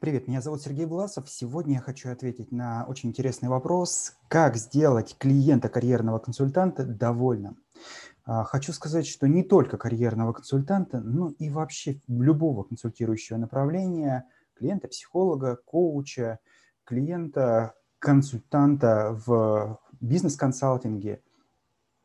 Привет, меня зовут Сергей Власов. Сегодня я хочу ответить на очень интересный вопрос, как сделать клиента карьерного консультанта довольным. А, хочу сказать, что не только карьерного консультанта, но и вообще любого консультирующего направления, клиента, психолога, коуча, клиента, консультанта в бизнес-консалтинге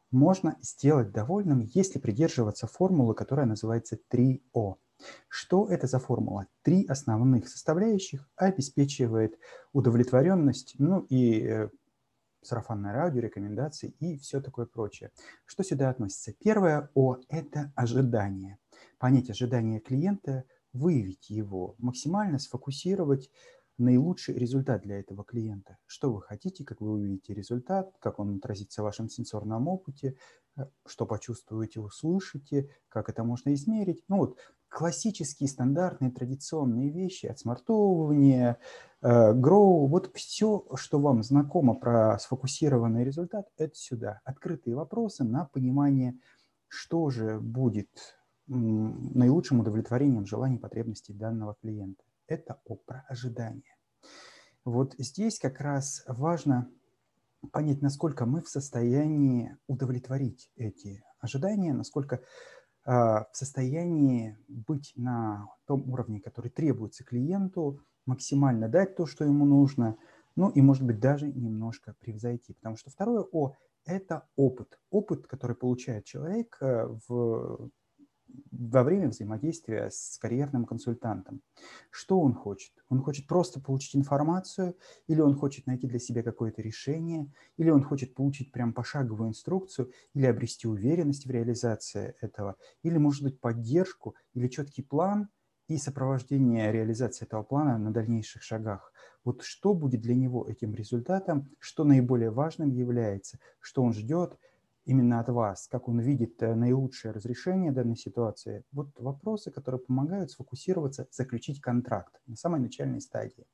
можно сделать довольным, если придерживаться формулы, которая называется 3О. Что это за формула? Три основных составляющих обеспечивает удовлетворенность, ну и э, сарафанное радио, рекомендации и все такое прочее. Что сюда относится? Первое О – это ожидание. Понять ожидания клиента, выявить его, максимально сфокусировать наилучший результат для этого клиента. Что вы хотите, как вы увидите результат, как он отразится в вашем сенсорном опыте, э, что почувствуете, услышите, как это можно измерить. Ну вот классические, стандартные, традиционные вещи, отсмартовывание, э, гроу, вот все, что вам знакомо про сфокусированный результат, это сюда. Открытые вопросы на понимание, что же будет наилучшим удовлетворением желаний потребностей данного клиента. Это о про ожидание. Вот здесь как раз важно понять, насколько мы в состоянии удовлетворить эти ожидания, насколько а, в состоянии быть на том уровне, который требуется клиенту, максимально дать то, что ему нужно, ну и, может быть, даже немножко превзойти. Потому что второе О – это опыт. Опыт, который получает человек э, в во время взаимодействия с карьерным консультантом. Что он хочет? Он хочет просто получить информацию, или он хочет найти для себя какое-то решение, или он хочет получить прям пошаговую инструкцию, или обрести уверенность в реализации этого, или, может быть, поддержку, или четкий план и сопровождение реализации этого плана на дальнейших шагах. Вот что будет для него этим результатом, что наиболее важным является, что он ждет – именно от вас, как он видит э, наилучшее разрешение данной ситуации. Вот вопросы, которые помогают сфокусироваться, заключить контракт на самой начальной стадии.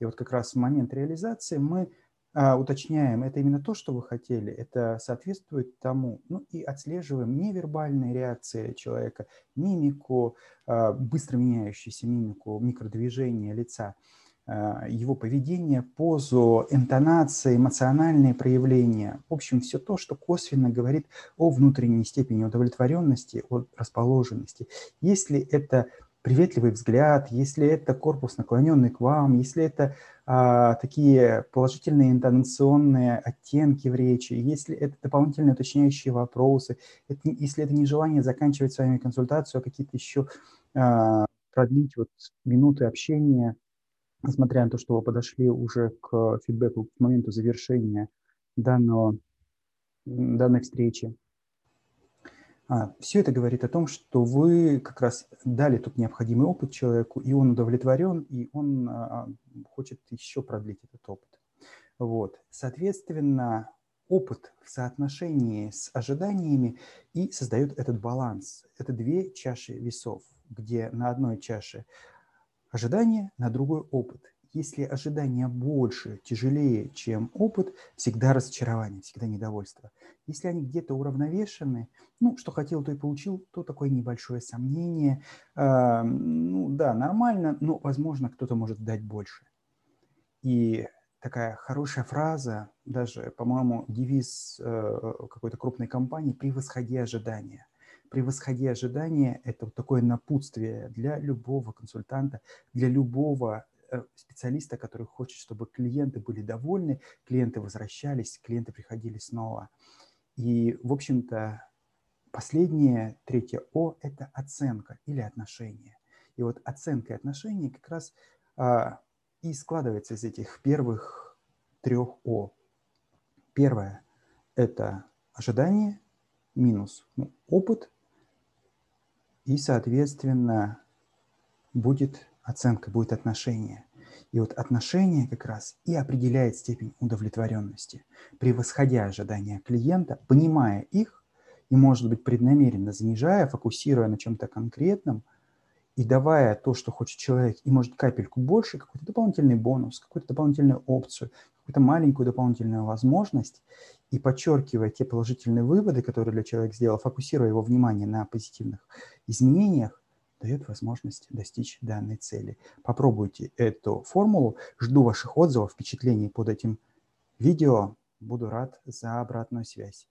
И вот как раз в момент реализации мы а, уточняем, это именно то, что вы хотели, это соответствует тому, ну и отслеживаем невербальные реакции человека, мимику, а, быстро меняющуюся мимику, микродвижения лица – его поведение, позу, интонации, эмоциональные проявления. В общем, все то, что косвенно говорит о внутренней степени удовлетворенности, о расположенности. Если это приветливый взгляд, если это корпус наклоненный к вам, если это а, такие положительные интонационные оттенки в речи, если это дополнительные уточняющие вопросы, это, если это не желание заканчивать с вами консультацию, а какие-то еще а, продлить вот минуты общения – несмотря на то, что вы подошли уже к фидбэку к моменту завершения данного, данной встречи. А, все это говорит о том, что вы как раз дали тут необходимый опыт человеку, и он удовлетворен, и он а, хочет еще продлить этот опыт. Вот. Соответственно, опыт в соотношении с ожиданиями и создает этот баланс. Это две чаши весов, где на одной чаше ожидание на другой опыт. Если ожидание больше, тяжелее, чем опыт, всегда разочарование, всегда недовольство. Если они где-то уравновешены, ну, что хотел, то и получил, то такое небольшое сомнение. Э, ну, да, нормально, но, возможно, кто-то может дать больше. И такая хорошая фраза, даже, по-моему, девиз э, какой-то крупной компании «превосходи ожидания» превосходя ожидания, это вот такое напутствие для любого консультанта, для любого э, специалиста, который хочет, чтобы клиенты были довольны, клиенты возвращались, клиенты приходили снова. И, в общем-то, последнее, третье О – это оценка или отношение. И вот оценка и отношение как раз а, и складывается из этих первых трех О. Первое – это ожидание, минус ну, опыт, и, соответственно, будет оценка, будет отношение. И вот отношение как раз и определяет степень удовлетворенности. Превосходя ожидания клиента, понимая их и, может быть, преднамеренно занижая, фокусируя на чем-то конкретном и давая то, что хочет человек, и, может, капельку больше, какой-то дополнительный бонус, какую-то дополнительную опцию, какую-то маленькую дополнительную возможность, и подчеркивая те положительные выводы, которые для человека сделал, фокусируя его внимание на позитивных изменениях, дает возможность достичь данной цели. Попробуйте эту формулу. Жду ваших отзывов, впечатлений под этим видео. Буду рад за обратную связь.